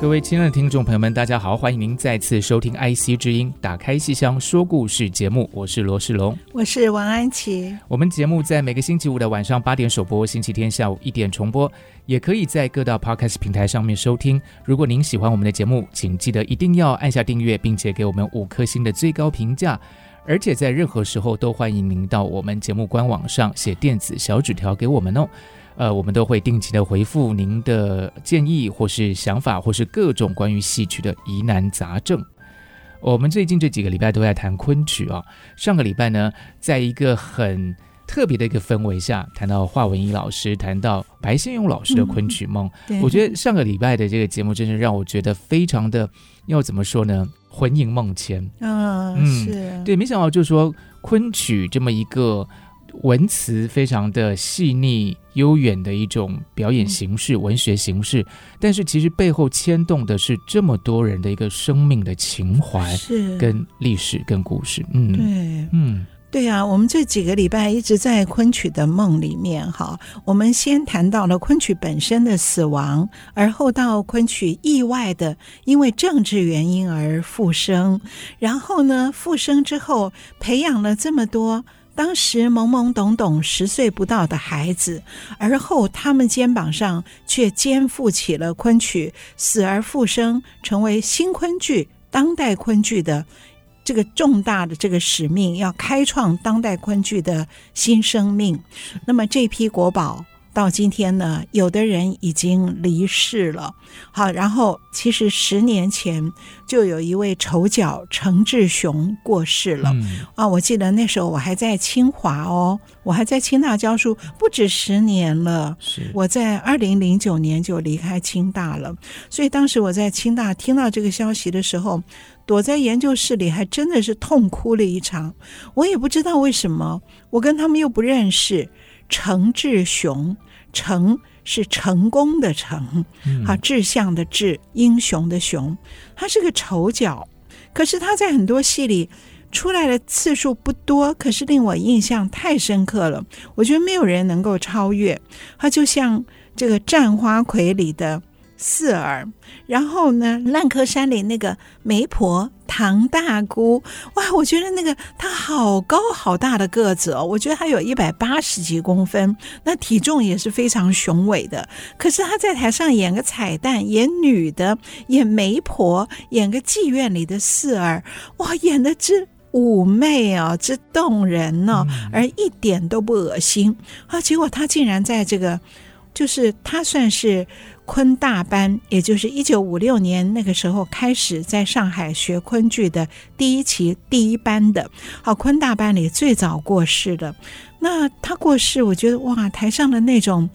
各位亲爱的听众朋友们，大家好，欢迎您再次收听 IC 之音打开戏箱说故事节目，我是罗世龙，我是王安琪。我们节目在每个星期五的晚上八点首播，星期天下午一点重播，也可以在各大 Podcast 平台上面收听。如果您喜欢我们的节目，请记得一定要按下订阅，并且给我们五颗星的最高评价。而且在任何时候都欢迎您到我们节目官网上写电子小纸条给我们哦。呃，我们都会定期的回复您的建议，或是想法，或是各种关于戏曲的疑难杂症。我们最近这几个礼拜都在谈昆曲啊。上个礼拜呢，在一个很特别的一个氛围下，谈到华文一老师，谈到白先勇老师的《昆曲梦》嗯。我觉得上个礼拜的这个节目，真是让我觉得非常的，要怎么说呢？魂萦梦牵。嗯，是对，没想到就是说昆曲这么一个。文词非常的细腻悠远的一种表演形式，嗯、文学形式，但是其实背后牵动的是这么多人的一个生命的情怀，是跟历史跟故事。嗯，对，嗯，对啊，我们这几个礼拜一直在昆曲的梦里面哈。我们先谈到了昆曲本身的死亡，而后到昆曲意外的因为政治原因而复生，然后呢，复生之后培养了这么多。当时懵懵懂懂十岁不到的孩子，而后他们肩膀上却肩负起了昆曲死而复生，成为新昆剧、当代昆剧的这个重大的这个使命，要开创当代昆剧的新生命。那么这批国宝。到今天呢，有的人已经离世了。好，然后其实十年前就有一位丑角程志雄过世了。嗯、啊，我记得那时候我还在清华哦，我还在清大教书，不止十年了。是，我在二零零九年就离开清大了。所以当时我在清大听到这个消息的时候，躲在研究室里，还真的是痛哭了一场。我也不知道为什么，我跟他们又不认识。程志雄，程是成功的成，好、嗯、志向的志，英雄的雄。他是个丑角，可是他在很多戏里出来的次数不多，可是令我印象太深刻了。我觉得没有人能够超越他，就像这个《战花魁》里的。四儿，然后呢，烂柯山里那个媒婆唐大姑，哇，我觉得那个她好高好大的个子哦，我觉得她有一百八十几公分，那体重也是非常雄伟的。可是她在台上演个彩蛋，演女的，演媒婆，演个妓院里的四儿，哇，演的之妩媚啊，之动人呢、哦，而一点都不恶心啊。结果她竟然在这个，就是她算是。昆大班，也就是一九五六年那个时候开始在上海学昆剧的第一期第一班的，好，昆大班里最早过世的。那他过世，我觉得哇，台上的那种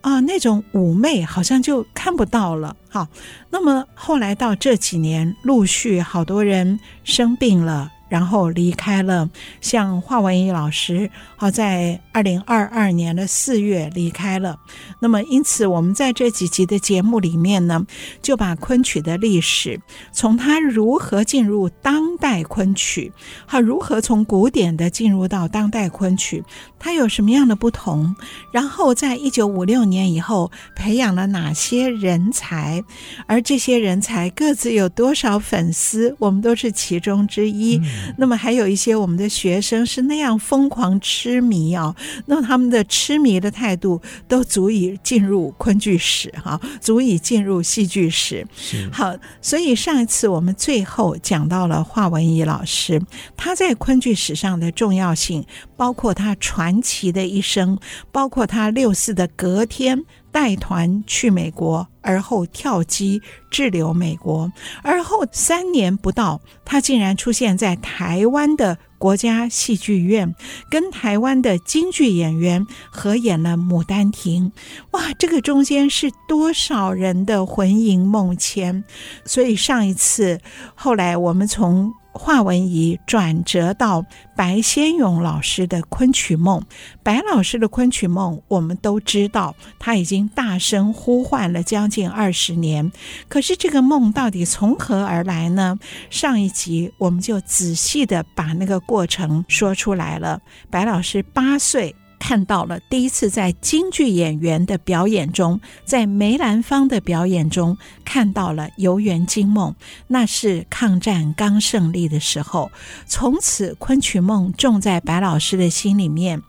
啊，那种妩媚好像就看不到了。好，那么后来到这几年，陆续好多人生病了。然后离开了，像华文怡老师，好，在二零二二年的四月离开了。那么，因此我们在这几集的节目里面呢，就把昆曲的历史，从它如何进入当代昆曲，好，如何从古典的进入到当代昆曲，它有什么样的不同？然后，在一九五六年以后，培养了哪些人才？而这些人才各自有多少粉丝？我们都是其中之一。那么还有一些我们的学生是那样疯狂痴迷啊，那他们的痴迷的态度都足以进入昆剧史哈，足以进入戏剧史。好，所以上一次我们最后讲到了华文怡老师，他在昆剧史上的重要性，包括他传奇的一生，包括他六四的隔天带团去美国，而后跳机滞留美国，而后三年不到，他竟然出现在台湾的国家戏剧院，跟台湾的京剧演员合演了《牡丹亭》。哇，这个中间是多少人的魂萦梦牵！所以上一次，后来我们从。华文怡转折到白先勇老师的昆曲梦，白老师的昆曲梦，我们都知道他已经大声呼唤了将近二十年。可是这个梦到底从何而来呢？上一集我们就仔细的把那个过程说出来了。白老师八岁。看到了第一次在京剧演员的表演中，在梅兰芳的表演中看到了《游园惊梦》，那是抗战刚胜利的时候。从此昆曲梦种在白老师的心里面，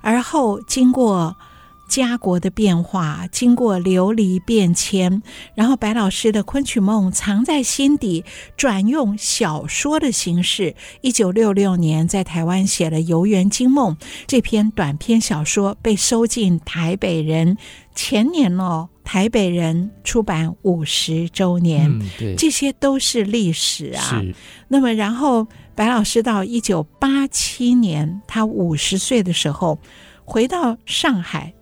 而后经过。家国的变化，经过流离变迁，然后白老师的昆曲梦藏在心底，转用小说的形式。一九六六年在台湾写了《游园惊梦》这篇短篇小说，被收进《台北人》。前年哦，《台北人》出版五十周年，嗯，对，这些都是历史啊。那么，然后白老师到一九八七年，他五十岁的时候，回到上海。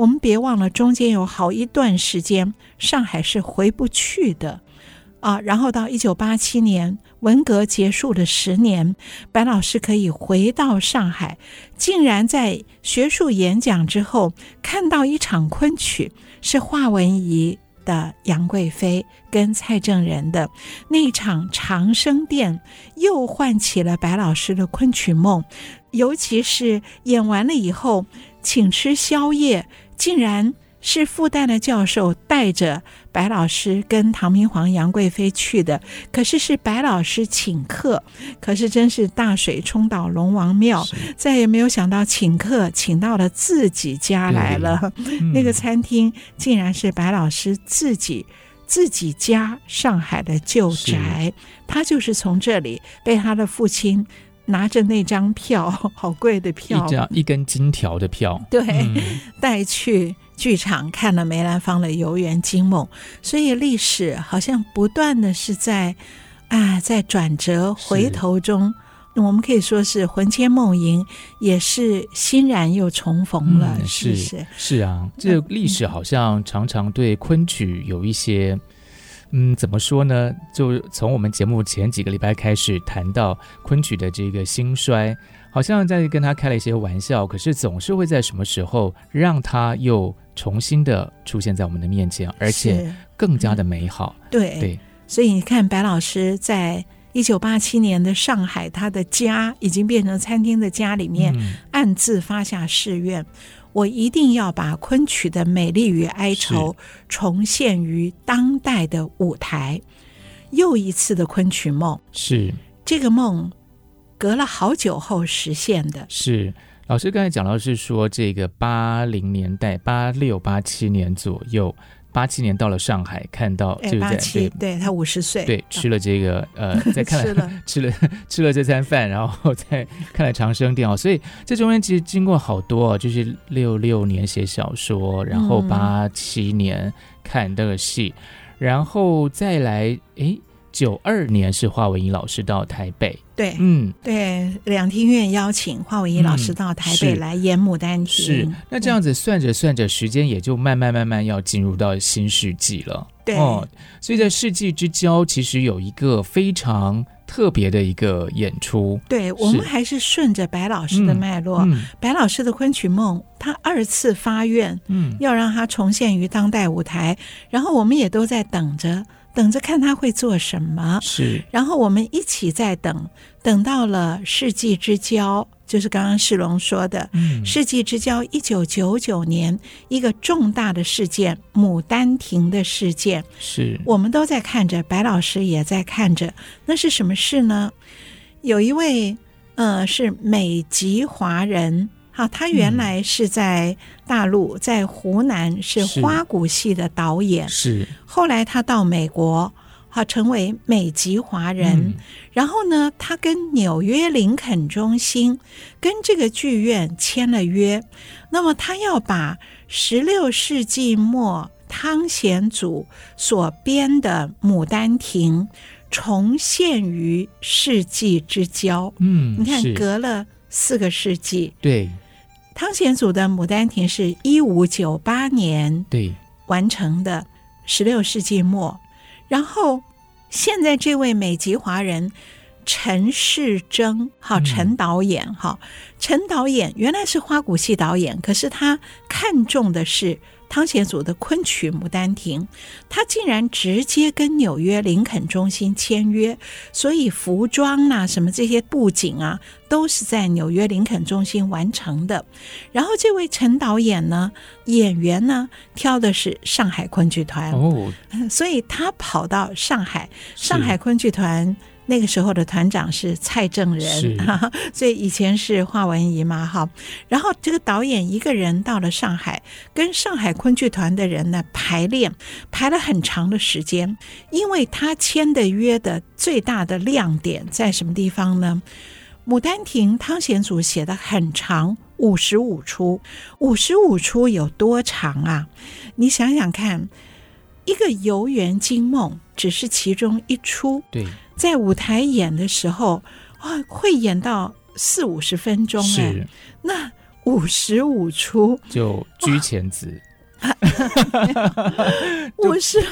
我们别忘了，中间有好一段时间，上海是回不去的啊。然后到一九八七年，文革结束的十年，白老师可以回到上海，竟然在学术演讲之后看到一场昆曲，是华文怡的杨贵妃跟蔡正仁的那一场《长生殿》，又唤起了白老师的昆曲梦。尤其是演完了以后，请吃宵夜。竟然是复旦的教授带着白老师跟唐明皇、杨贵妃去的，可是是白老师请客，可是真是大水冲倒龙王庙，再也没有想到请客请到了自己家来了。嗯、那个餐厅竟然是白老师自己自己家上海的旧宅，他就是从这里被他的父亲。拿着那张票，好贵的票，一张一根金条的票，对，嗯、带去剧场看了梅兰芳的《游园惊梦》，所以历史好像不断的是在啊，在转折回头中，我们可以说是魂牵梦萦，也是欣然又重逢了，嗯、是是是？啊，这个历史好像常常对昆曲有一些。嗯，怎么说呢？就从我们节目前几个礼拜开始谈到昆曲的这个兴衰，好像在跟他开了一些玩笑，可是总是会在什么时候让他又重新的出现在我们的面前，而且更加的美好。嗯、对对，所以你看，白老师在一九八七年的上海，他的家已经变成餐厅的家里面，嗯、暗自发下誓愿。我一定要把昆曲的美丽与哀愁重现于当代的舞台。又一次的昆曲梦，是这个梦隔了好久后实现的。是老师刚才讲到是说，这个八零年代八六八七年左右。八七年到了上海，看到就在对，对。他五十岁，对吃了这个呃，在看了吃了。吃了吃了这餐饭，然后再 看了长生殿。哦，所以这中间其实经过好多哦，就是六六年写小说，然后八七年看那个戏，嗯、然后再来诶。九二年是华文怡老师到台北，对，嗯，对，两厅院邀请华伟仪老师到台北来演《牡丹亭》，是，那这样子算着算着，时间也就慢慢慢慢要进入到新世纪了，对，哦，所以在世纪之交，其实有一个非常特别的一个演出，对，我们还是顺着白老师的脉络，嗯嗯、白老师的昆曲梦，他二次发愿，嗯，要让他重现于当代舞台，然后我们也都在等着。等着看他会做什么，是。然后我们一起在等，等到了世纪之交，就是刚刚世龙说的，嗯，世纪之交，一九九九年一个重大的事件——牡丹亭的事件，是我们都在看着，白老师也在看着。那是什么事呢？有一位，呃，是美籍华人。好，他原来是在大陆，在湖南是花鼓戏的导演。是，后来他到美国，好成为美籍华人。嗯、然后呢，他跟纽约林肯中心跟这个剧院签了约，那么他要把十六世纪末汤显祖所编的《牡丹亭》重现于世纪之交。嗯，你看，隔了四个世纪。对。汤显祖的《牡丹亭》是一五九八年对完成的，十六世纪末。然后现在这位美籍华人陈世峥，好，陈导演，哈、嗯，陈导演原来是花鼓戏导演，可是他看中的是。汤显祖的昆曲《牡丹亭》，他竟然直接跟纽约林肯中心签约，所以服装啊、什么这些布景啊，都是在纽约林肯中心完成的。然后这位陈导演呢，演员呢，挑的是上海昆剧团哦，所以他跑到上海，上海昆剧团。那个时候的团长是蔡正仁，所以以前是华文姨嘛，哈。然后这个导演一个人到了上海，跟上海昆剧团的人呢排练，排了很长的时间。因为他签的约的最大的亮点在什么地方呢？《牡丹亭》汤显祖写的很长，五十五出，五十五出有多长啊？你想想看，一个游园惊梦只是其中一出，对。在舞台演的时候，啊，会演到四五十分钟哎，是那五十五出就居前子。五十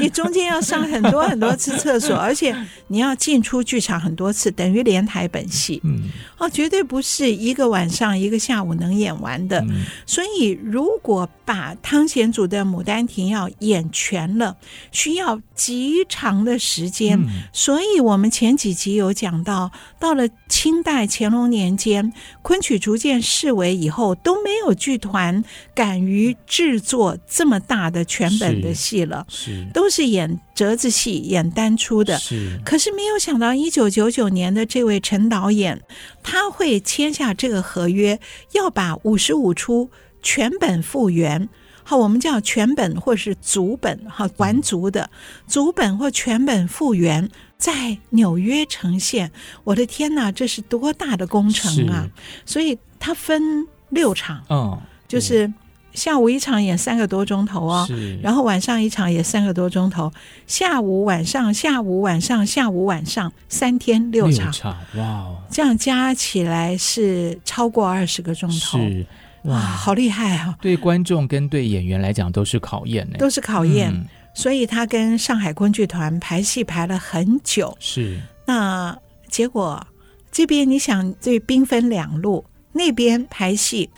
你中间要上很多很多次厕所，而且你要进出剧场很多次，等于连台本戏。嗯，哦，绝对不是一个晚上一个下午能演完的。嗯、所以，如果把汤显祖的《牡丹亭》要演全了，需要极长的时间。嗯、所以我们前几集有讲到，到了清代乾隆年间，昆曲逐渐式微以后，都没有剧团敢于制。作这么大的全本的戏了，是，是都是演折子戏、演单出的。是，可是没有想到，一九九九年的这位陈导演，他会签下这个合约，要把五十五出全本复原。好，我们叫全本或是足本，哈，完足的足本或全本复原，在纽约呈现。我的天哪，这是多大的工程啊！所以它分六场，嗯，就是。下午一场演三个多钟头哦，然后晚上一场也三个多钟头，下午晚上下午晚上下午晚上三天六场，六场哇哦，这样加起来是超过二十个钟头，是哇，好厉害啊！对观众跟对演员来讲都是考验呢，都是考验。嗯、所以他跟上海昆剧团排戏排了很久，是那结果这边你想这兵分两路。那边排戏，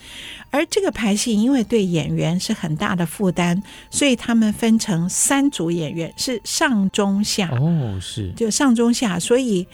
而这个排戏因为对演员是很大的负担，所以他们分成三组演员，是上中下哦，是就上中下，所以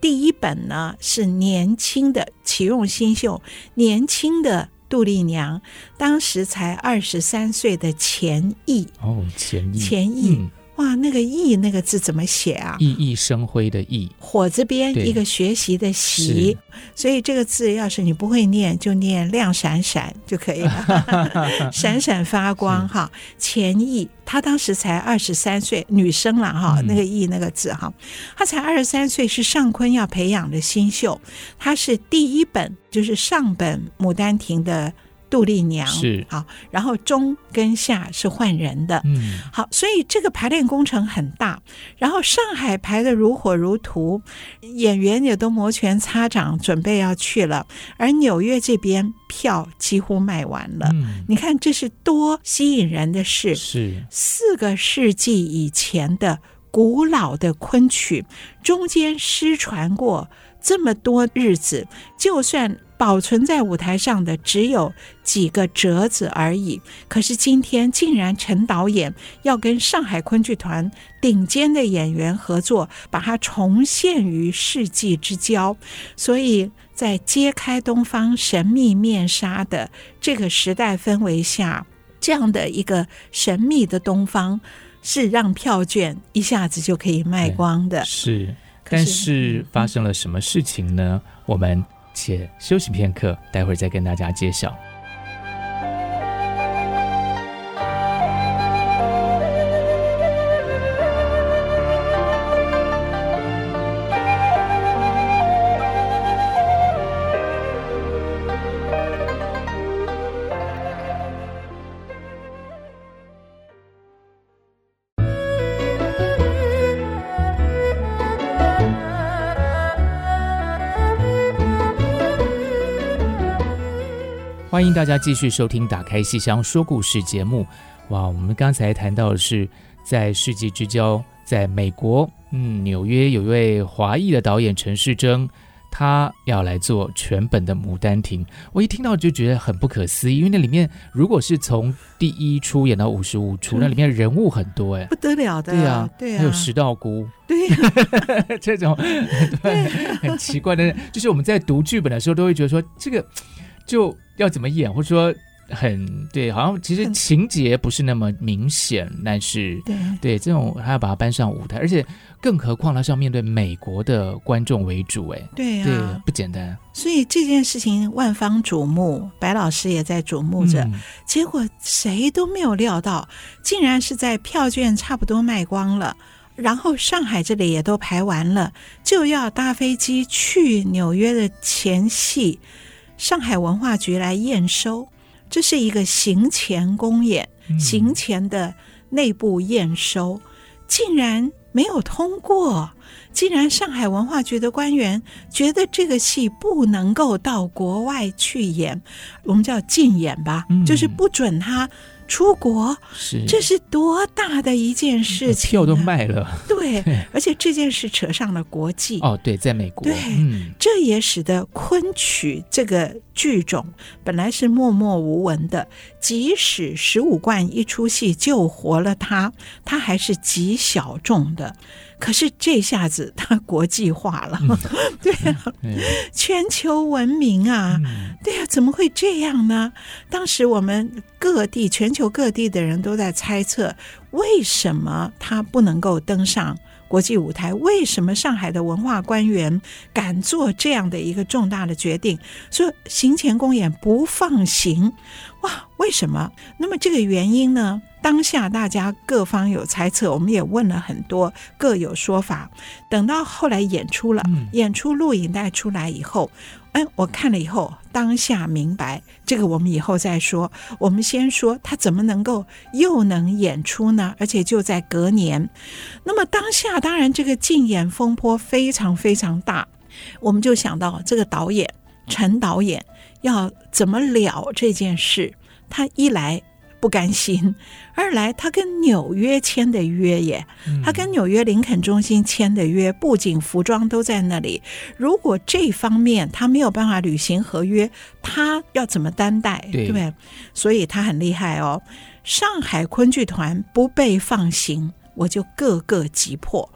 第一本呢是年轻的启用新秀，年轻的杜丽娘，当时才二十三岁的钱毅哦，钱毅，钱毅。嗯哇，那个“熠”那个字怎么写啊？熠熠生辉的“熠”，火字边一个学习的“习”，所以这个字要是你不会念，就念亮闪闪就可以了，闪闪发光哈。钱毅，她当时才二十三岁，女生了哈。那个“毅”那个字哈，她才二十三岁，是上昆要培养的新秀，她是第一本就是上本《牡丹亭》的。杜丽娘是好，然后中跟下是换人的，嗯，好，所以这个排练工程很大。然后上海排的如火如荼，演员也都摩拳擦掌，准备要去了。而纽约这边票几乎卖完了，嗯，你看这是多吸引人的事，是四个世纪以前的古老的昆曲，中间失传过这么多日子，就算。保存在舞台上的只有几个折子而已。可是今天竟然陈导演要跟上海昆剧团顶尖的演员合作，把它重现于世纪之交。所以在揭开东方神秘面纱的这个时代氛围下，这样的一个神秘的东方，是让票券一下子就可以卖光的。是，但是发生了什么事情呢？我们。且休息片刻，待会儿再跟大家揭晓。欢迎大家继续收听《打开戏箱说故事》节目。哇，我们刚才谈到的是在世纪之交，在美国，嗯，纽约有一位华裔的导演陈世贞。他要来做全本的《牡丹亭》，我一听到就觉得很不可思议，因为那里面如果是从第一出演到五十五出，那里面人物很多，哎，不得了的，对呀，对呀，还有石道姑，对，这种对很奇怪的，就是我们在读剧本的时候都会觉得说，这个就要怎么演，或者说。很对，好像其实情节不是那么明显，但是对对这种还要把它搬上舞台，而且更何况他是要面对美国的观众为主，哎，对啊，对，不简单。所以这件事情万方瞩目，白老师也在瞩目着，嗯、结果谁都没有料到，竟然是在票券差不多卖光了，然后上海这里也都排完了，就要搭飞机去纽约的前夕，上海文化局来验收。这是一个行前公演，行前的内部验收，竟然没有通过，竟然上海文化局的官员觉得这个戏不能够到国外去演，我们叫禁演吧，就是不准他。出国，是这是多大的一件事情，票都卖了。对，而且这件事扯上了国际。哦，对，在美国，对，嗯，这也使得昆曲这个剧种本来是默默无闻的，即使十五贯一出戏救活了它，它还是极小众的。可是这下子它国际化了，嗯、对啊，嗯、全球闻名啊，嗯、对啊，怎么会这样呢？当时我们各地、全球各地的人都在猜测，为什么它不能够登上国际舞台？为什么上海的文化官员敢做这样的一个重大的决定，说行前公演不放行？哇，为什么？那么这个原因呢？当下大家各方有猜测，我们也问了很多，各有说法。等到后来演出了，嗯、演出录影带出来以后，哎，我看了以后，当下明白，这个我们以后再说。我们先说他怎么能够又能演出呢？而且就在隔年。那么当下当然这个竞演风波非常非常大，我们就想到这个导演陈导演要怎么了这件事。他一来。不甘心，二来他跟纽约签的约耶，他跟纽约林肯中心签的约，不仅、服装都在那里。如果这方面他没有办法履行合约，他要怎么担待？对不对？所以他很厉害哦。上海昆剧团不被放行，我就各个击破。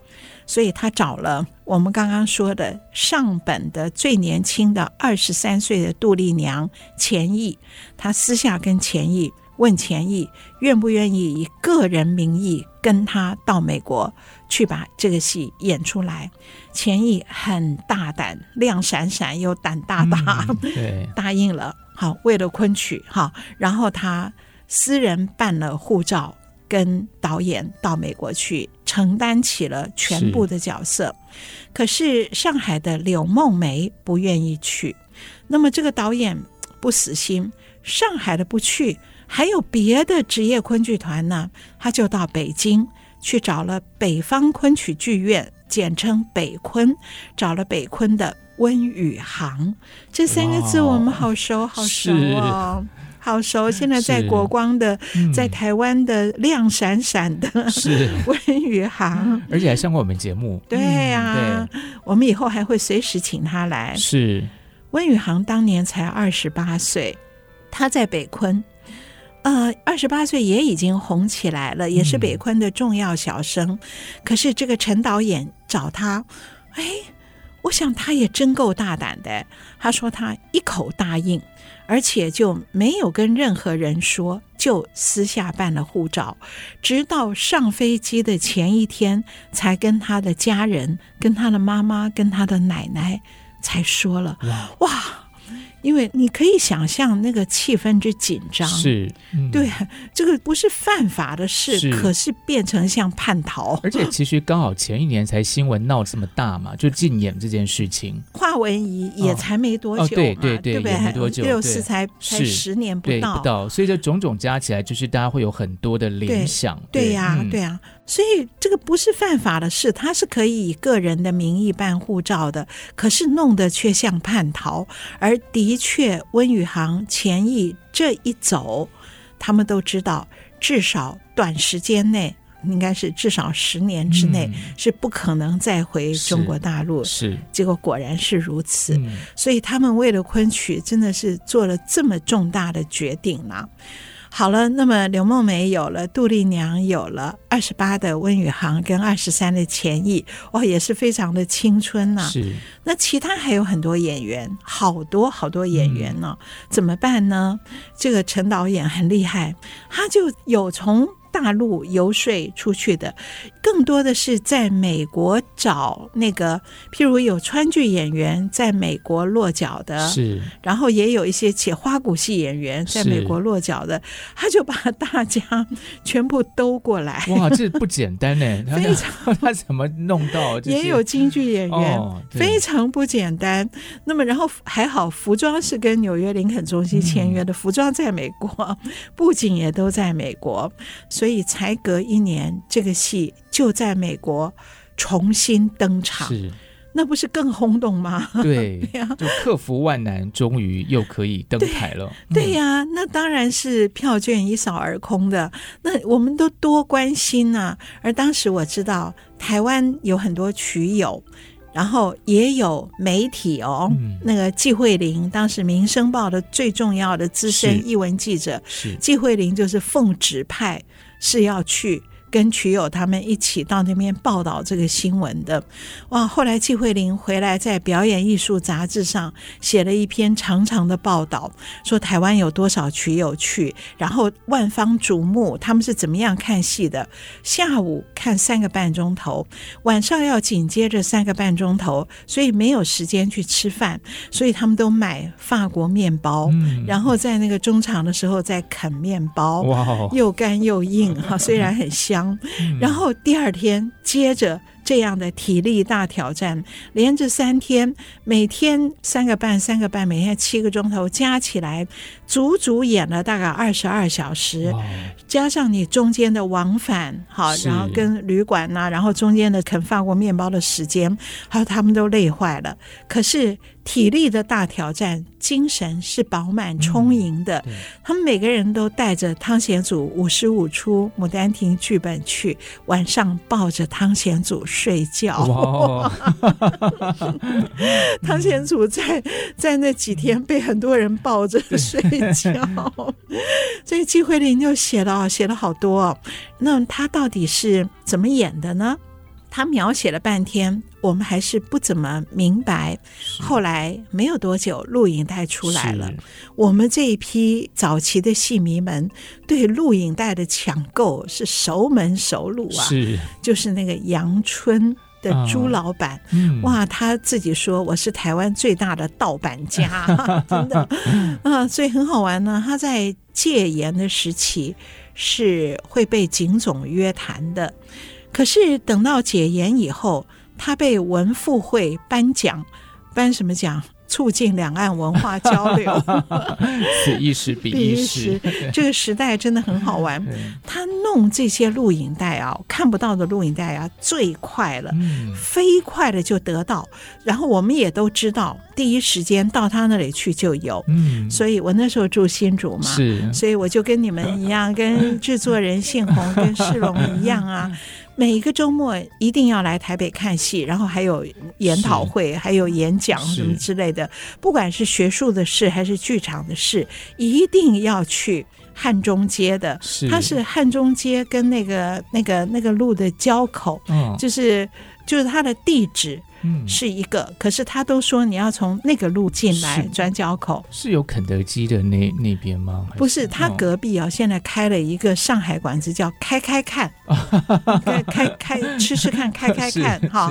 所以他找了我们刚刚说的上本的最年轻的二十三岁的杜丽娘钱毅，他私下跟钱毅。问钱毅愿不愿意以个人名义跟他到美国去把这个戏演出来？钱毅很大胆，亮闪闪又胆大大，嗯、对，答应了。好，为了昆曲，哈，然后他私人办了护照，跟导演到美国去，承担起了全部的角色。是可是上海的柳梦梅不愿意去，那么这个导演不死心，上海的不去。还有别的职业昆剧团呢，他就到北京去找了北方昆曲剧院，简称北昆，找了北昆的温宇航，这三个字我们好熟好熟哦，好熟。现在在国光的，嗯、在台湾的亮闪闪的是 温宇航，而且还上过我们节目。对呀、啊，对我们以后还会随时请他来。是温宇航当年才二十八岁，他在北昆。呃，二十八岁也已经红起来了，也是北昆的重要小生。嗯、可是这个陈导演找他，哎，我想他也真够大胆的。他说他一口答应，而且就没有跟任何人说，就私下办了护照，直到上飞机的前一天，才跟他的家人、跟他的妈妈、跟他的奶奶才说了。哇！哇因为你可以想象那个气氛之紧张，是，嗯、对，这个不是犯法的事，是可是变成像叛逃。而且其实刚好前一年才新闻闹这么大嘛，就禁演这件事情。华文怡也才没多久嘛，哦哦、对对对，对不对？没多久，六四才才十年不到，不到，所以这种种加起来，就是大家会有很多的联想。对呀，对呀。所以这个不是犯法的事，他是可以以个人的名义办护照的，可是弄得却像叛逃，而的的确，温宇航、钱毅这一走，他们都知道，至少短时间内，应该是至少十年之内、嗯、是不可能再回中国大陆。是，结果果然是如此。嗯、所以他们为了昆曲，真的是做了这么重大的决定了。好了，那么刘梦梅有了，杜丽娘有了，二十八的温宇航跟二十三的钱毅，哦，也是非常的青春呐、啊。是，那其他还有很多演员，好多好多演员呢、哦，嗯、怎么办呢？这个陈导演很厉害，他就有从。大陆游说出去的，更多的是在美国找那个，譬如有川剧演员在美国落脚的，是，然后也有一些且花鼓戏演员在美国落脚的，他就把大家全部兜过来。哇，这不简单呢，非常 他怎么弄到？也有京剧演员，哦、非常不简单。那么，然后还好，服装是跟纽约林肯中心签约的，嗯、服装在美国，布景也都在美国。所以才隔一年，这个戏就在美国重新登场，是那不是更轰动吗？对，对呀，就克服万难，终于又可以登台了。对，对呀，那当然是票券一扫而空的。那我们都多关心啊！而当时我知道台湾有很多曲友。然后也有媒体哦，嗯、那个季慧玲，当时《民生报》的最重要的资深译文记者，是季慧玲，就是奉旨派是要去。跟曲友他们一起到那边报道这个新闻的，哇！后来季慧玲回来在《表演艺术》杂志上写了一篇长长的报道，说台湾有多少曲友去，然后万方瞩目，他们是怎么样看戏的？下午看三个半钟头，晚上要紧接着三个半钟头，所以没有时间去吃饭，所以他们都买法国面包，嗯、然后在那个中场的时候在啃面包，哇，又干又硬哈，虽然很香。然后第二天接着这样的体力大挑战，连着三天，每天三个半三个半，每天七个钟头，加起来足足演了大概二十二小时，加上你中间的往返，好，然后跟旅馆呐、啊，然后中间的啃法国面包的时间，还有他们都累坏了。可是。体力的大挑战，精神是饱满充盈的。嗯、他们每个人都带着汤显祖五十五出《牡丹亭》剧本去，晚上抱着汤显祖睡觉。哇！汤显祖在在那几天被很多人抱着睡觉，所以季慧玲就写了写了好多。那他到底是怎么演的呢？他描写了半天，我们还是不怎么明白。后来没有多久，录影带出来了。我们这一批早期的戏迷们对录影带的抢购是熟门熟路啊。是，就是那个阳春的朱老板，啊嗯、哇，他自己说我是台湾最大的盗版家，真的 啊，所以很好玩呢。他在戒严的时期是会被警总约谈的。可是等到解严以后，他被文复会颁奖，颁什么奖？促进两岸文化交流，此一时彼一时。这个时代真的很好玩。他弄这些录影带啊，看不到的录影带啊，最快了，飞快的就得到。然后我们也都知道，第一时间到他那里去就有。嗯所以我那时候住新竹嘛，是，所以我就跟你们一样，跟制作人信宏跟世龙一样啊。每一个周末一定要来台北看戏，然后还有研讨会，还有演讲什么之类的。不管是学术的事还是剧场的事，一定要去汉中街的。是它是汉中街跟那个那个那个路的交口，嗯、就是就是它的地址。嗯，是一个，可是他都说你要从那个路进来转角口，是有肯德基的那那边吗？不是，他隔壁啊，现在开了一个上海馆子，叫开开看，开开开吃吃看，开开看，哈，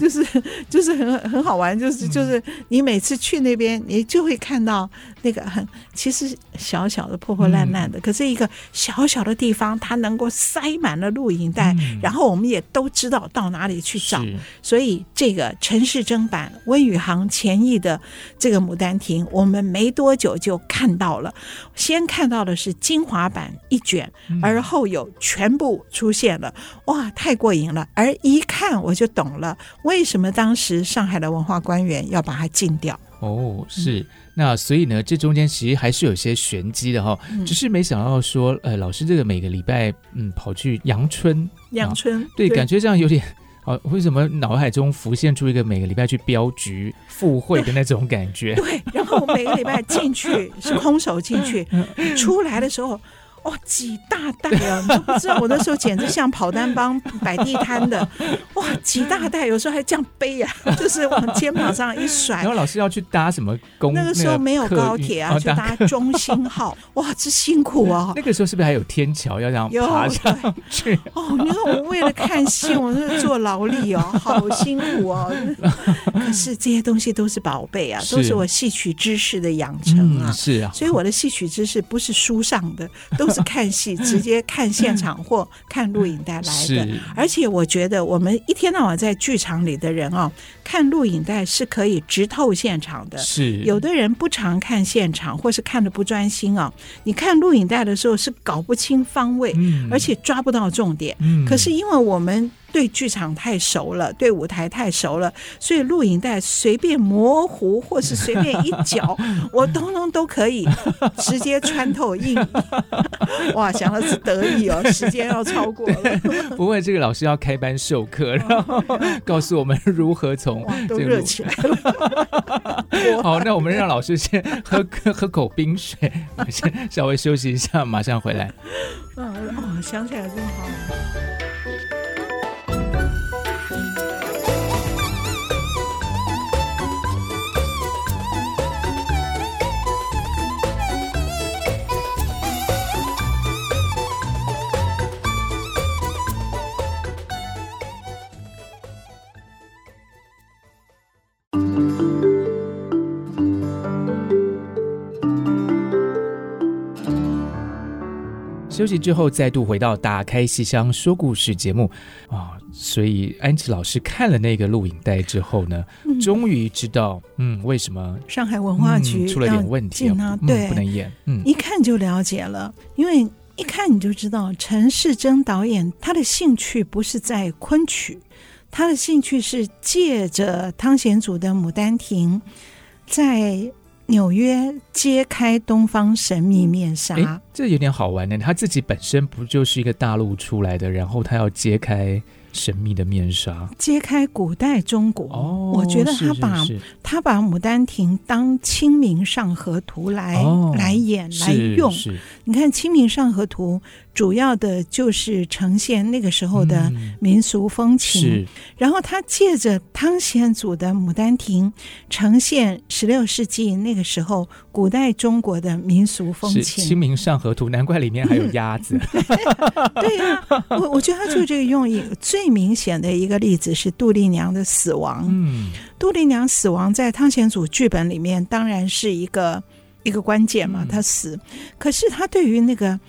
就是就是很很好玩，就是就是你每次去那边，你就会看到那个很其实小小的破破烂烂的，可是一个小小的地方，它能够塞满了录影带，然后我们也都知道到哪里去找，所以这个。陈世珍版温宇航、前译的这个《牡丹亭》，我们没多久就看到了。先看到的是精华版一卷，而后有全部出现了，哇，太过瘾了！而一看我就懂了，为什么当时上海的文化官员要把它禁掉。哦，是。那所以呢，这中间其实还是有些玄机的哈、哦，嗯、只是没想到说，呃，老师这个每个礼拜，嗯，跑去阳春，阳春，啊、对，对感觉这样有点，哦、啊，为什么脑海中浮现出一个每个礼拜去镖局赴会的那种感觉？对，然后每个礼拜进去是空手进去，出来的时候。哇，几大袋啊！你都不知道，我那时候简直像跑单帮摆地摊的。哇，几大袋，有时候还这样背呀、啊，就是往肩膀上一甩。然后老师要去搭什么公？那个时候没有高铁啊，去搭中心号。哇，这辛苦啊。那个时候是不是还有天桥要这样爬上去？哦，你看我为了看戏，我是做劳力哦，好辛苦哦。可是这些东西都是宝贝啊，都是我戏曲知识的养成啊。嗯、是啊，所以我的戏曲知识不是书上的，都是。看戏，直接看现场或看录影带来的。而且我觉得，我们一天到晚在剧场里的人啊，看录影带是可以直透现场的。是有的人不常看现场，或是看的不专心啊。你看录影带的时候是搞不清方位，嗯、而且抓不到重点。嗯、可是因为我们。对剧场太熟了，对舞台太熟了，所以录影带随便模糊或是随便一搅，我通通都可以直接穿透印。哇，想到是得意哦，时间要超过了。不会，这个老师要开班授课，然后 告诉我们如何从都热起来了。好，那我们让老师先喝喝口冰水，先稍微休息一下，马上回来。嗯，哦，想起来真好。休息之后，再度回到《打开戏箱说故事》节目啊，所以安琪老师看了那个录影带之后呢，嗯、终于知道，嗯，为什么上海文化局、嗯、出了点问题啊？对、嗯，不能演，嗯，一看就了解了，因为一看你就知道，陈世珍导演他的兴趣不是在昆曲，他的兴趣是借着汤显祖的《牡丹亭》在。纽约揭开东方神秘面纱，哎，这有点好玩呢。他自己本身不就是一个大陆出来的，然后他要揭开。神秘的面纱，揭开古代中国。哦，我觉得他把他把《牡丹亭》当《清明上河图》来、哦、来演来用。你看《清明上河图》主要的就是呈现那个时候的民俗风情，嗯、然后他借着汤显祖的《牡丹亭》呈现十六世纪那个时候古代中国的民俗风情。《清明上河图》难怪里面还有 鸭子。对 呀、啊，我我觉得他就这个用意最。最明显的一个例子是杜丽娘的死亡。嗯，杜丽娘死亡在汤显祖剧本里面当然是一个一个关键嘛，她死。可是他对于那个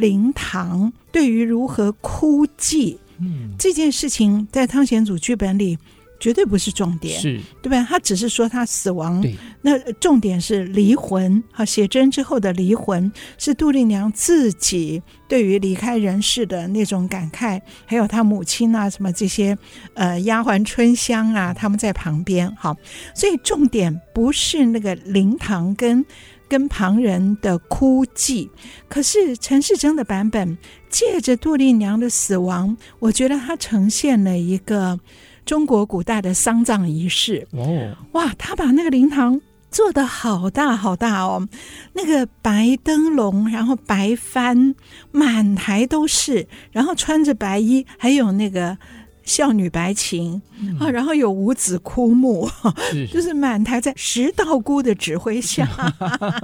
灵堂，对于如何哭祭，嗯，这件事情在汤显祖剧本里。绝对不是重点，是对吧？他只是说他死亡，对那重点是离魂。好，写真之后的离魂是杜丽娘自己对于离开人世的那种感慨，还有她母亲啊，什么这些呃丫鬟春香啊，他们在旁边。好，所以重点不是那个灵堂跟跟旁人的哭泣，可是陈世贞的版本借着杜丽娘的死亡，我觉得它呈现了一个。中国古代的丧葬仪式哦，哇，他把那个灵堂做得好大好大哦，那个白灯笼，然后白帆满台都是，然后穿着白衣，还有那个。少女白琴、嗯、啊，然后有五子枯木，是就是满台在十道姑的指挥下，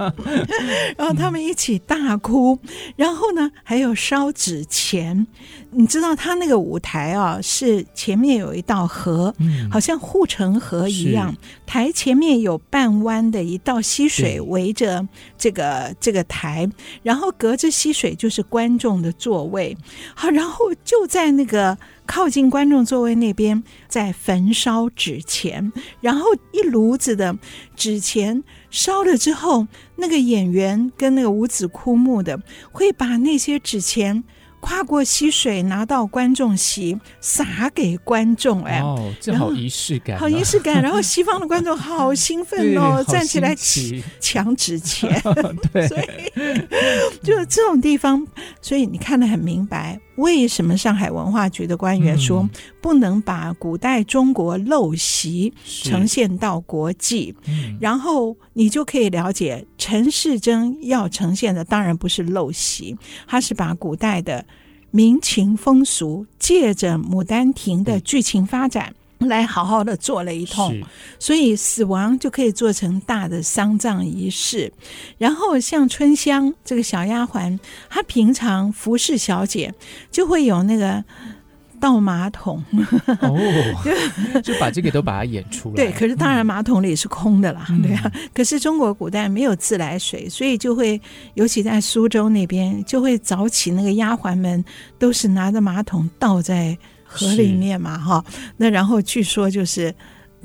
然后他们一起大哭，然后呢还有烧纸钱。你知道他那个舞台啊，是前面有一道河，嗯、好像护城河一样，台前面有半弯的一道溪水围着这个这个台，然后隔着溪水就是观众的座位，好，然后就在那个。靠近观众座位那边，在焚烧纸钱，然后一炉子的纸钱烧了之后，那个演员跟那个五子枯木的会把那些纸钱跨过溪水拿到观众席撒给观众，哎，哦，这好仪式感，好仪式感。然后西方的观众好兴奋哦，站起来抢纸钱，对，所以就这种地方，所以你看得很明白，为什么上海文化局的官员说不能把古代中国陋习呈现到国际，然后你就可以了解陈世珍要呈现的当然不是陋习，他是把古代的民情风俗借着《牡丹亭》的剧情发展。来好好的做了一通，所以死亡就可以做成大的丧葬仪式。然后像春香这个小丫鬟，她平常服侍小姐就会有那个倒马桶，哦，就把这个都把它演出来。对，可是当然马桶里是空的啦，嗯、对啊。可是中国古代没有自来水，所以就会，尤其在苏州那边，就会早起那个丫鬟们都是拿着马桶倒在。河里面嘛，哈，那然后据说就是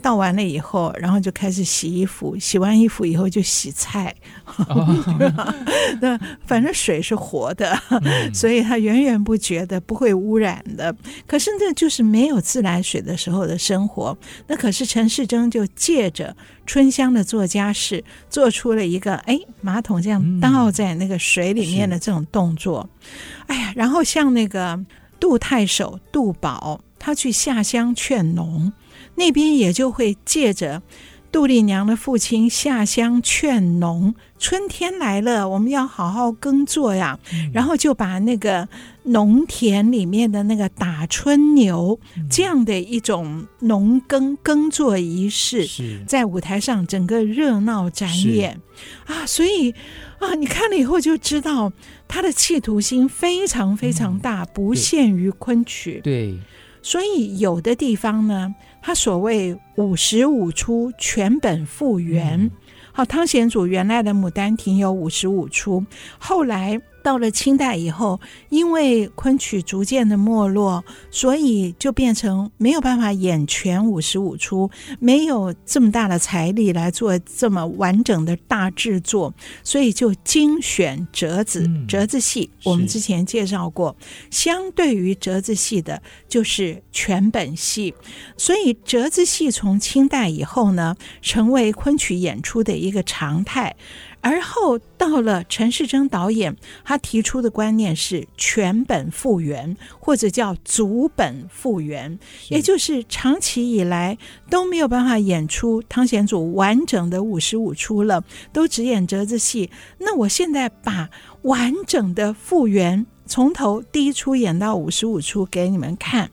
倒完了以后，然后就开始洗衣服，洗完衣服以后就洗菜，哦、那反正水是活的，嗯、所以它源源不绝的不会污染的。可是那就是没有自来水的时候的生活。那可是陈世珍就借着春香的做家事，做出了一个哎马桶这样倒在那个水里面的这种动作。嗯、哎呀，然后像那个。杜太守杜宝，他去下乡劝农，那边也就会借着杜丽娘的父亲下乡劝农。春天来了，我们要好好耕作呀。嗯、然后就把那个农田里面的那个打春牛、嗯、这样的一种农耕耕作仪式，在舞台上整个热闹展演啊。所以啊，你看了以后就知道。他的企图心非常非常大，不限于昆曲。嗯、对，所以有的地方呢，他所谓五十五出全本复原。嗯、好，汤显祖原来的《牡丹亭》有五十五出，后来。到了清代以后，因为昆曲逐渐的没落，所以就变成没有办法演全五十五出，没有这么大的财力来做这么完整的大制作，所以就精选折子。折子戏我们之前介绍过，相对于折子戏的就是全本戏，所以折子戏从清代以后呢，成为昆曲演出的一个常态。而后到了陈世珍导演，他提出的观念是全本复原，或者叫足本复原，也就是长期以来都没有办法演出汤显祖完整的五十五出了，都只演折子戏。那我现在把完整的复原，从头第一出演到五十五出给你们看。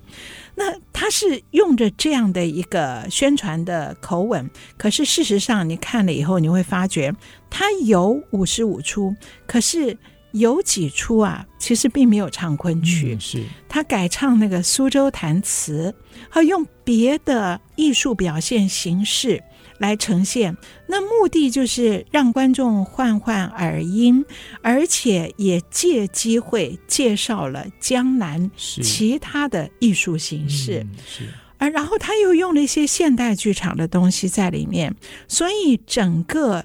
那他是用着这样的一个宣传的口吻，可是事实上你看了以后，你会发觉他有五十五出，可是有几出啊，其实并没有唱昆曲，嗯、是他改唱那个苏州弹词，和用别的艺术表现形式。来呈现，那目的就是让观众换换耳音，而且也借机会介绍了江南其他的艺术形式。嗯、是，而然后他又用了一些现代剧场的东西在里面，所以整个，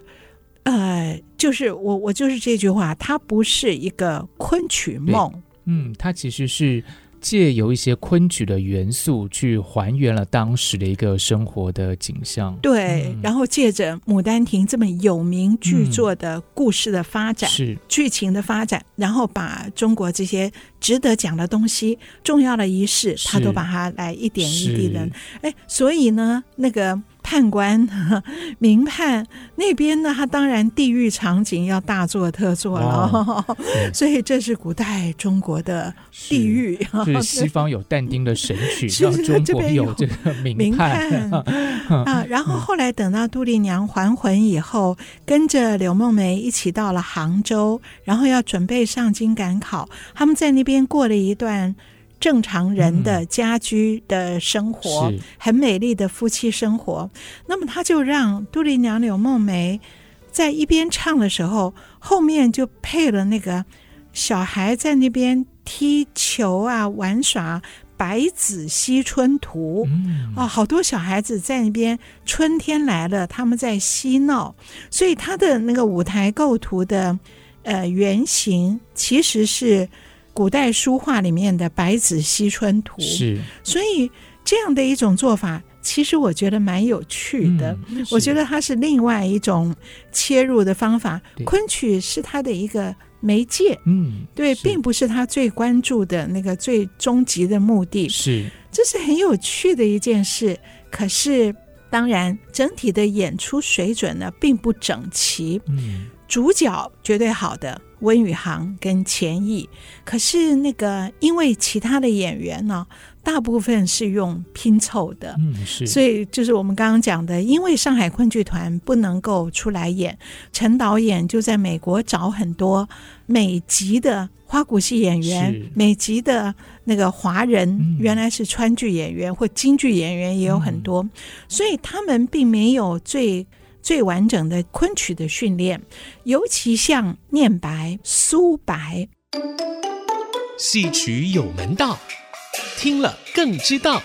呃，就是我我就是这句话，它不是一个昆曲梦，嗯，它其实是。借由一些昆曲的元素去还原了当时的一个生活的景象，对，嗯、然后借着《牡丹亭》这么有名剧作的故事的发展，是、嗯、剧情的发展，然后把中国这些值得讲的东西、重要的仪式，他都把它来一点一滴的，哎，所以呢，那个。判官、明判那边呢，他当然地狱场景要大做特做了，哦、所以这是古代中国的地狱。就 是西方有但丁的神曲，然后中国有这个民判啊。然后后来等到杜丽娘还魂以后，跟着柳梦梅一起到了杭州，然后要准备上京赶考，他们在那边过了一段。正常人的家居的生活，嗯、很美丽的夫妻生活。那么他就让杜丽娘柳梦梅在一边唱的时候，后面就配了那个小孩在那边踢球啊，玩耍《白子西春图》嗯、哦，好多小孩子在那边，春天来了，他们在嬉闹。所以他的那个舞台构图的呃原型其实是。古代书画里面的《白子西春图》。是，所以这样的一种做法，其实我觉得蛮有趣的。嗯、我觉得它是另外一种切入的方法。昆曲是它的一个媒介，嗯，对，并不是他最关注的那个最终极的目的。是，这是很有趣的一件事。可是，当然，整体的演出水准呢，并不整齐。嗯，主角绝对好的温宇航跟钱毅，可是那个因为其他的演员呢，大部分是用拼凑的，嗯，是，所以就是我们刚刚讲的，因为上海昆剧团不能够出来演，陈导演就在美国找很多美籍的花鼓戏演员，美籍的那个华人，嗯、原来是川剧演员或京剧演员也有很多，嗯、所以他们并没有最最完整的昆曲的训练，尤其像念白、苏白，戏曲有门道。听了更知道，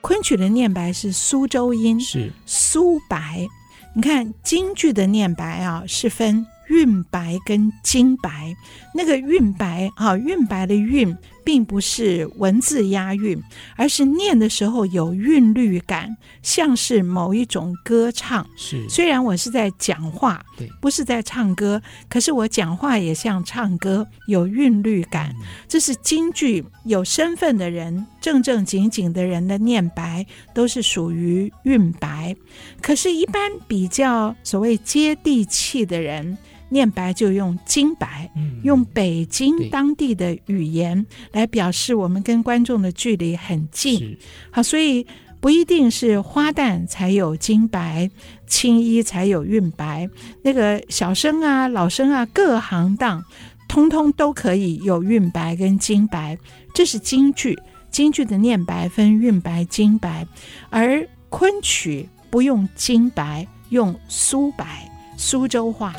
昆曲的念白是苏州音，是苏白。你看京剧的念白啊，是分韵白跟京白。那个韵白啊，韵白的韵。并不是文字押韵，而是念的时候有韵律感，像是某一种歌唱。是，虽然我是在讲话，对，不是在唱歌，可是我讲话也像唱歌，有韵律感。嗯、这是京剧有身份的人，正正经经的人的念白，都是属于韵白。可是，一般比较所谓接地气的人。念白就用京白，嗯、用北京当地的语言来表示我们跟观众的距离很近。好，所以不一定是花旦才有京白，青衣才有韵白。那个小生啊、老生啊，各行当通通都可以有韵白跟京白。这是京剧，京剧的念白分韵白、京白，而昆曲不用京白，用苏白，苏州话。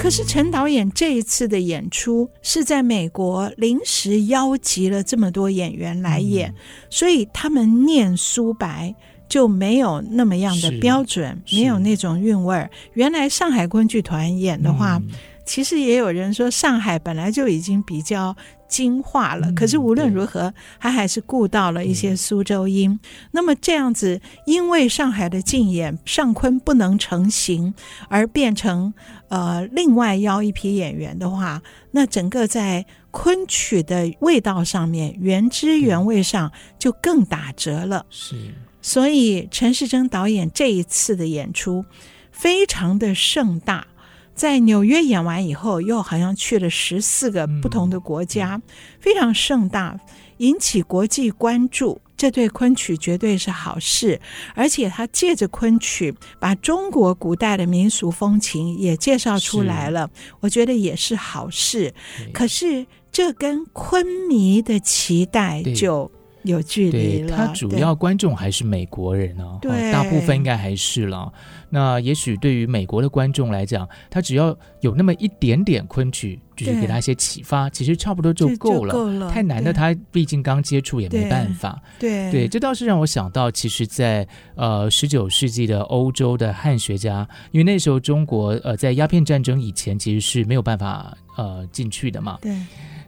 可是陈导演这一次的演出是在美国临时邀集了这么多演员来演，嗯、所以他们念苏白就没有那么样的标准，没有那种韵味儿。原来上海昆剧团演的话，嗯、其实也有人说上海本来就已经比较。精化了，可是无论如何，他还是顾到了一些苏州音。那么这样子，因为上海的竞演上昆不能成型，而变成呃另外邀一批演员的话，那整个在昆曲的味道上面，原汁原味上就更打折了。是，所以陈世贞导演这一次的演出非常的盛大。在纽约演完以后，又好像去了十四个不同的国家，嗯、非常盛大，引起国际关注。这对昆曲绝对是好事，而且他借着昆曲把中国古代的民俗风情也介绍出来了，我觉得也是好事。可是这跟昆迷的期待就有距离了。他主要观众还是美国人哦，对，大部分应该还是了。那也许对于美国的观众来讲，他只要有那么一点点昆曲，就是给他一些启发，其实差不多就够了。够了，太难的，他毕竟刚接触也没办法。对对，这倒是让我想到，其实在，在呃十九世纪的欧洲的汉学家，因为那时候中国呃在鸦片战争以前其实是没有办法呃进去的嘛。对。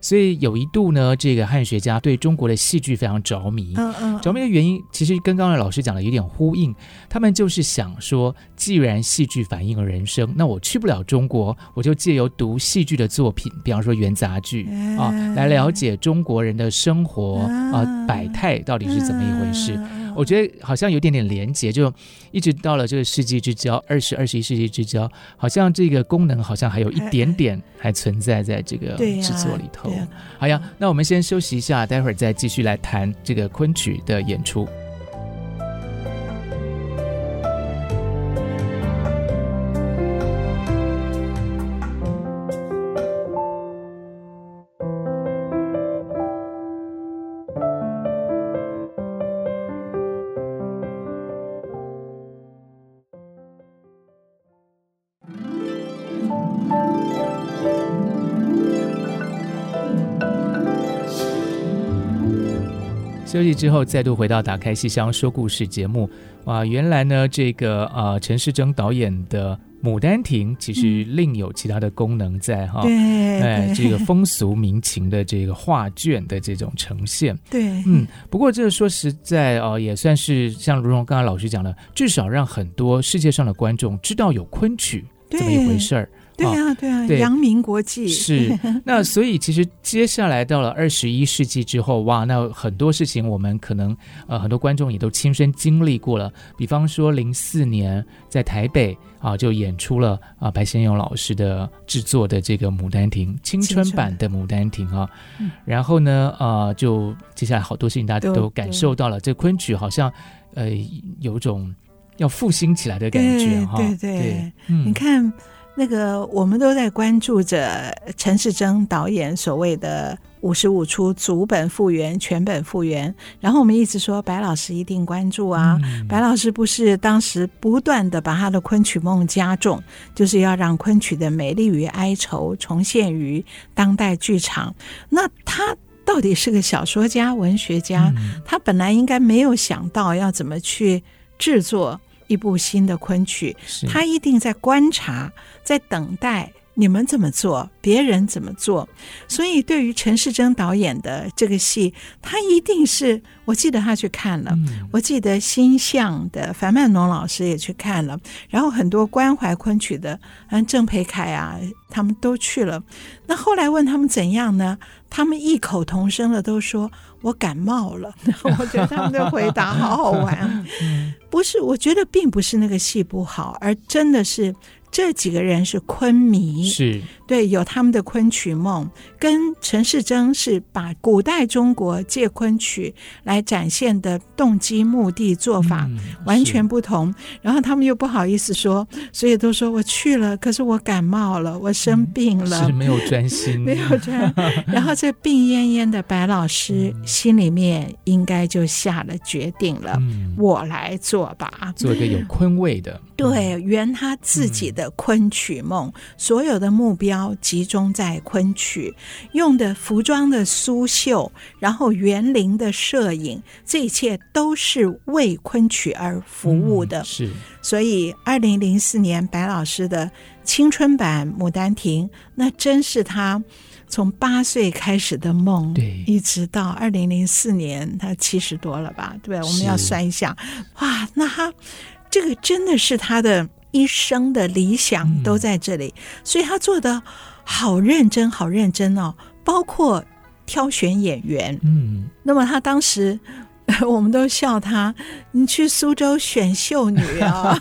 所以有一度呢，这个汉学家对中国的戏剧非常着迷。嗯嗯，着迷的原因其实跟刚才老师讲的有点呼应。他们就是想说，既然戏剧反映了人生，那我去不了中国，我就借由读戏剧的作品，比方说元杂剧啊，来了解中国人的生活啊百态到底是怎么一回事。我觉得好像有点点连结，就一直到了这个世纪之交，二十二十一世纪之交，好像这个功能好像还有一点点还存在在这个制作里头。好呀，那我们先休息一下，待会儿再继续来谈这个昆曲的演出。休息之后，再度回到《打开戏箱说故事》节目。哇，原来呢，这个呃，陈士贞导演的《牡丹亭》其实另有其他的功能在哈。对、嗯，哎，这个风俗民情的这个画卷的这种呈现。对，嗯，不过这个说实在哦、呃，也算是像如荣刚刚老师讲的，至少让很多世界上的观众知道有昆曲这么一回事儿。对啊，对啊，扬名国际是。那所以其实接下来到了二十一世纪之后，哇，那很多事情我们可能呃很多观众也都亲身经历过了。比方说零四年在台北啊就演出了啊白先勇老师的制作的这个《牡丹亭》青春版的《牡丹亭》啊，然后呢呃就接下来好多事情大家都感受到了，这昆曲好像呃有种要复兴起来的感觉哈。对对对，嗯，你看。那个，我们都在关注着陈世贞导演所谓的五十五出组本复原、全本复原，然后我们一直说白老师一定关注啊。嗯、白老师不是当时不断的把他的昆曲梦加重，就是要让昆曲的美丽与哀愁重现于当代剧场。那他到底是个小说家、文学家？嗯、他本来应该没有想到要怎么去制作。一部新的昆曲，他一定在观察，在等待你们怎么做，别人怎么做。所以，对于陈世珍导演的这个戏，他一定是，我记得他去看了，嗯、我记得新象的樊曼农老师也去看了，然后很多关怀昆曲的，嗯，郑培凯啊，他们都去了。那后来问他们怎样呢？他们异口同声的都说。我感冒了，我觉得他们的回答好好玩。不是，我觉得并不是那个戏不好，而真的是。这几个人是昆迷，是。对，有他们的昆曲梦，跟陈世贞是把古代中国借昆曲来展现的动机、目的、做法完全不同。然后他们又不好意思说，所以都说我去了，可是我感冒了，我生病了，嗯、是没有专心，没有专。然后这病恹恹的白老师心里面应该就下了决定了，嗯、我来做吧，做一个有昆味的。对，圆他自己的昆曲梦，嗯、所有的目标集中在昆曲，用的服装的苏绣，然后园林的摄影，这一切都是为昆曲而服务的。嗯、是，所以二零零四年白老师的青春版《牡丹亭》，那真是他从八岁开始的梦，对，一直到二零零四年，他七十多了吧？对，我们要算一下，哇，那他。这个真的是他的一生的理想都在这里，嗯、所以他做的好认真，好认真哦，包括挑选演员。嗯，那么他当时。我们都笑他，你去苏州选秀女啊，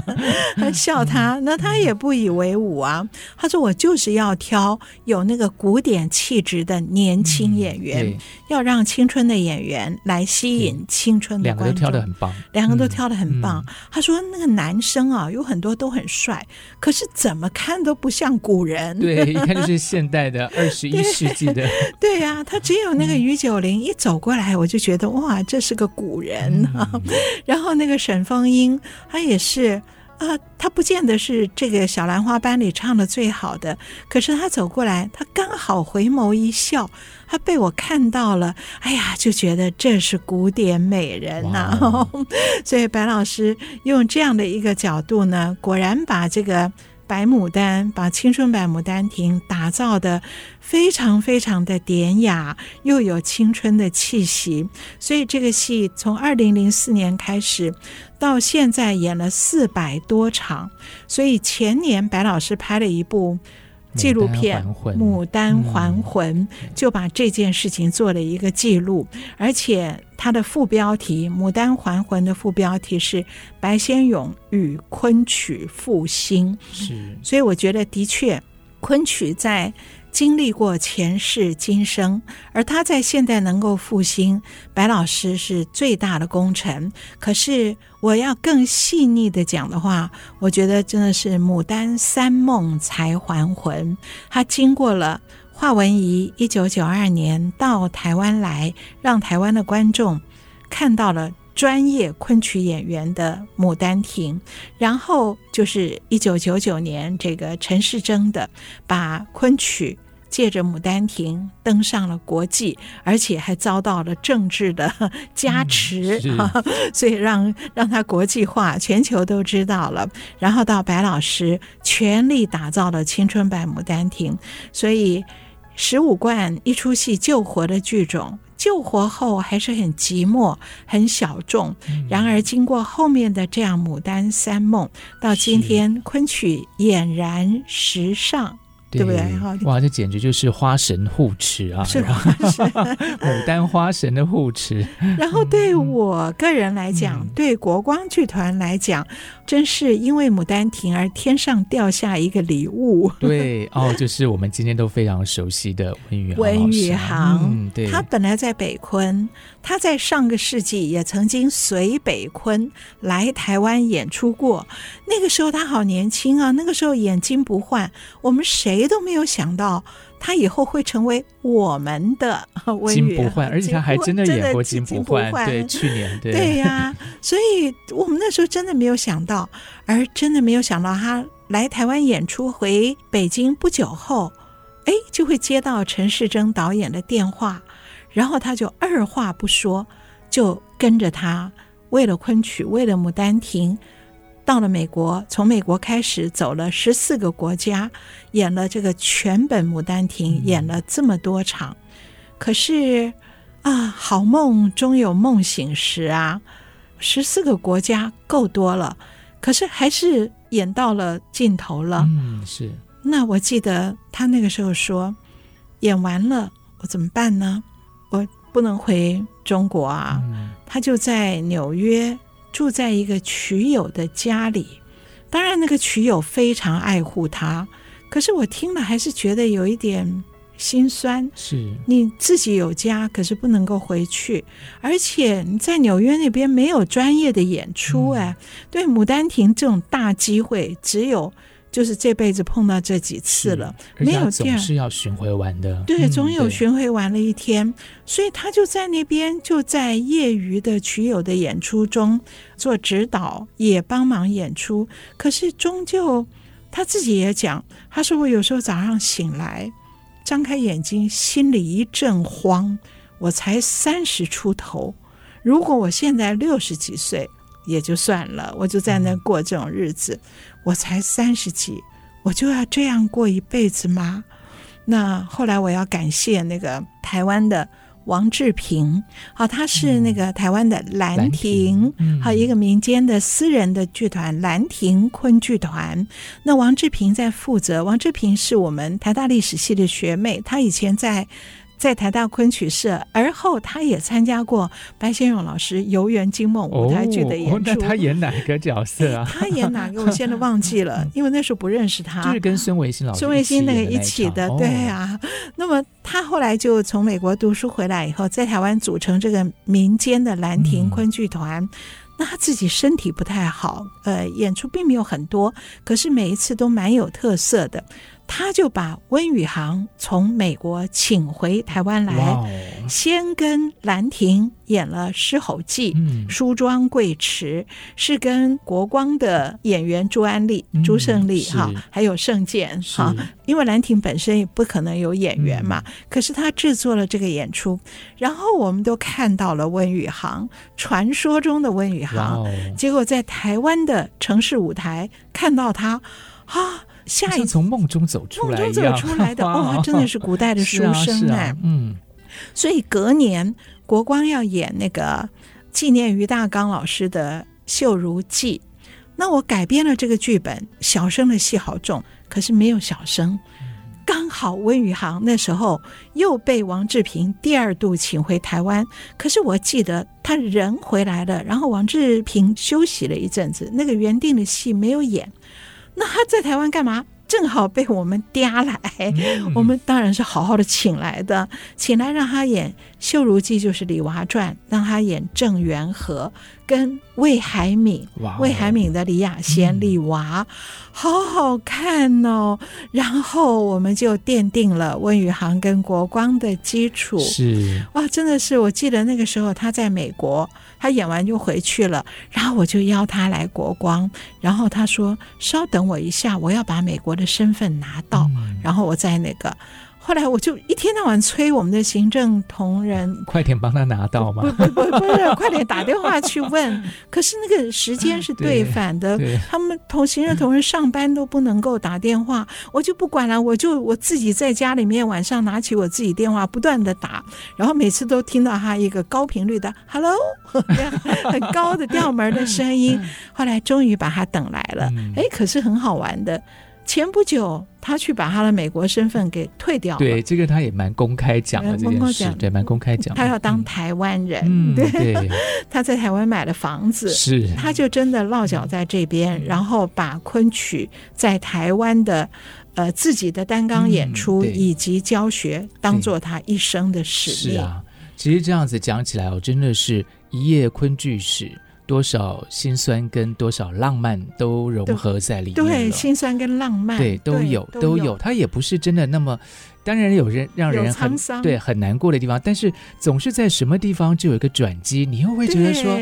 笑他，那他也不以为伍啊。他说：“我就是要挑有那个古典气质的年轻演员，嗯、要让青春的演员来吸引青春的观众。”两个都挑的很棒，两个都挑的很棒。嗯、他说：“那个男生啊，有很多都很帅，可是怎么看都不像古人。对，一看就是现代的 二十一世纪的。对呀、啊，他只有那个于九龄一走过来，我就觉得哇。”这是个古人啊，嗯、然后那个沈凤英，她也是啊、呃，她不见得是这个小兰花班里唱的最好的，可是她走过来，她刚好回眸一笑，她被我看到了，哎呀，就觉得这是古典美人呐、所以白老师用这样的一个角度呢，果然把这个。白牡丹把青春版《牡丹亭》打造的非常非常的典雅，又有青春的气息。所以这个戏从二零零四年开始，到现在演了四百多场。所以前年白老师拍了一部。纪录片《牡丹还魂》就把这件事情做了一个记录，而且它的副标题《牡丹还魂》的副标题是“白先勇与昆曲复兴”。是，所以我觉得的确，昆曲在。经历过前世今生，而他在现代能够复兴，白老师是最大的功臣。可是我要更细腻的讲的话，我觉得真的是牡丹三梦才还魂。他经过了华文仪一九九二年到台湾来，让台湾的观众看到了。专业昆曲演员的《牡丹亭》，然后就是一九九九年这个陈世贞的把昆曲借着《牡丹亭》登上了国际，而且还遭到了政治的加持，嗯、所以让让他国际化，全球都知道了。然后到白老师全力打造了青春版《牡丹亭》，所以十五贯一出戏救活的剧种。救活后还是很寂寞、很小众。然而，经过后面的这样《牡丹三梦》，到今天昆曲俨然时尚。对不对？哇，这简直就是花神护持啊！是花神，牡丹花神的护持。然后对我个人来讲，嗯、对国光剧团来讲，真是因为《牡丹亭》而天上掉下一个礼物。对哦，就是我们今天都非常熟悉的文宇航。温宇航，嗯，对，他本来在北昆，他在上个世纪也曾经随北昆来台湾演出过。那个时候他好年轻啊，那个时候眼睛不换，我们谁。都没有想到，他以后会成为我们的金不换，而且他还真的演过金不换。对，去年对对呀、啊，所以我们那时候真的没有想到，而真的没有想到他来台湾演出，回北京不久后，哎，就会接到陈世珍导演的电话，然后他就二话不说，就跟着他，为了昆曲，为了《牡丹亭》。到了美国，从美国开始走了十四个国家，演了这个全本《牡丹亭》，演了这么多场。可是啊，好梦终有梦醒时啊！十四个国家够多了，可是还是演到了尽头了。嗯，是。那我记得他那个时候说，演完了我怎么办呢？我不能回中国啊。嗯，他就在纽约。住在一个曲友的家里，当然那个曲友非常爱护他，可是我听了还是觉得有一点心酸。是你自己有家，可是不能够回去，而且你在纽约那边没有专业的演出，哎，嗯、对《牡丹亭》这种大机会，只有。就是这辈子碰到这几次了，没有总是要巡回完的。对，总有巡回完了一天，嗯、所以他就在那边，就在业余的曲友的演出中做指导，也帮忙演出。可是终究他自己也讲，他说我有时候早上醒来，张开眼睛，心里一阵慌。我才三十出头，如果我现在六十几岁也就算了，我就在那过这种日子。嗯我才三十几，我就要这样过一辈子吗？那后来我要感谢那个台湾的王志平，好，他是那个台湾的兰亭，好一个民间的私人的剧团兰亭昆剧团。那王志平在负责，王志平是我们台大历史系的学妹，她以前在。在台大昆曲社，而后他也参加过白先勇老师《游园惊梦》舞台剧的演出。哦，那他 演哪个角色啊？他演哪个？我现在忘记了，因为那时候不认识他。就是跟孙维新老师、孙维新那个一起的，对啊。哦，那么他后来就从美国读书回来以后，在台湾组成这个民间的兰亭昆剧团。嗯那他自己身体不太好，呃，演出并没有很多，可是每一次都蛮有特色的。他就把温宇航从美国请回台湾来先跟兰亭演了《狮吼记》，嗯，梳妆贵池是跟国光的演员朱安丽、嗯、朱胜利哈，还有盛健哈，因为兰亭本身也不可能有演员嘛，嗯、可是他制作了这个演出，然后我们都看到了温宇航，传说中的温宇航结果在台湾的城市舞台看到他，啊。下一从梦中走出来，梦中走出来的哇、哦，真的是古代的书 生哎、啊啊，嗯，所以隔年国光要演那个纪念于大刚老师的《秀如记》，那我改编了这个剧本，小生的戏好重，可是没有小生，刚好温宇航那时候又被王志平第二度请回台湾，可是我记得他人回来了，然后王志平休息了一阵子，那个原定的戏没有演。那他在台湾干嘛？正好被我们嗲来，嗯、我们当然是好好的请来的，请来让他演《绣如记》，就是李娃传，让他演郑元和跟魏海敏，魏海敏的李雅仙、嗯、李娃，好好看哦。然后我们就奠定了温宇航跟国光的基础。是哇，真的是，我记得那个时候他在美国。他演完就回去了，然后我就邀他来国光，然后他说：“稍等我一下，我要把美国的身份拿到。”然后我在那个后来我就一天到晚催我们的行政同仁，快点帮他拿到嘛。不不不不是，快点打电话去问。可是那个时间是对反的，他们同行政同仁上班都不能够打电话，我就不管了，我就我自己在家里面晚上拿起我自己电话，不断的打，然后每次都听到他一个高频率的 “hello”，很高的调门的声音。后来终于把他等来了，哎，可是很好玩的。前不久，他去把他的美国身份给退掉了。对，这个他也蛮公开讲的这件事，对，蛮公开讲。他要当台湾人，嗯、对，对 他在台湾买了房子，是，他就真的落脚在这边，嗯、然后把昆曲在台湾的呃自己的单纲演出以及教学当做他一生的使命。是啊，其实这样子讲起来，我真的是一夜昆剧史。多少心酸跟多少浪漫都融合在里面。对，心酸跟浪漫，对，都有都有。它也不是真的那么，当然有人让人很对很难过的地方，但是总是在什么地方就有一个转机，你又会觉得说，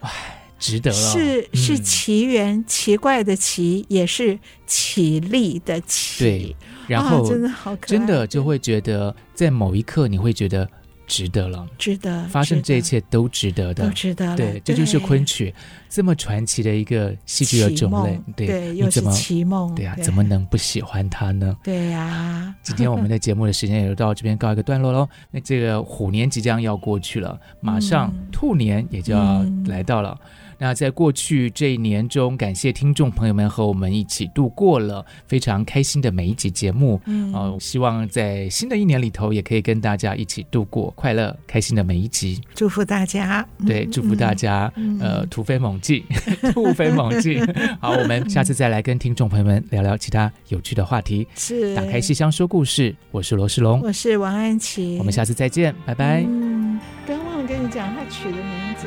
哎，值得了。是是奇缘，嗯、奇怪的奇，也是起立的奇。对，然后、啊、真的好真的就会觉得在某一刻你会觉得。值得了，值得发生这一切都值得的，都值得。对，这就是昆曲这么传奇的一个戏剧的种类。对，又是奇梦。对呀，怎么能不喜欢它呢？对呀。今天我们的节目的时间也就到这边告一个段落喽。那这个虎年即将要过去了，马上兔年也就要来到了。那在过去这一年中，感谢听众朋友们和我们一起度过了非常开心的每一集节目。嗯，哦，希望在新的一年里头，也可以跟大家一起度过快乐、开心的每一集。祝福大家，对，祝福大家，嗯、呃，突飞猛进，突飞猛进。好，我们下次再来跟听众朋友们聊聊其他有趣的话题。是，打开戏箱说故事，我是罗世龙，我是王安琪，我们下次再见，拜拜。嗯，刚忘了跟你讲，他取的名字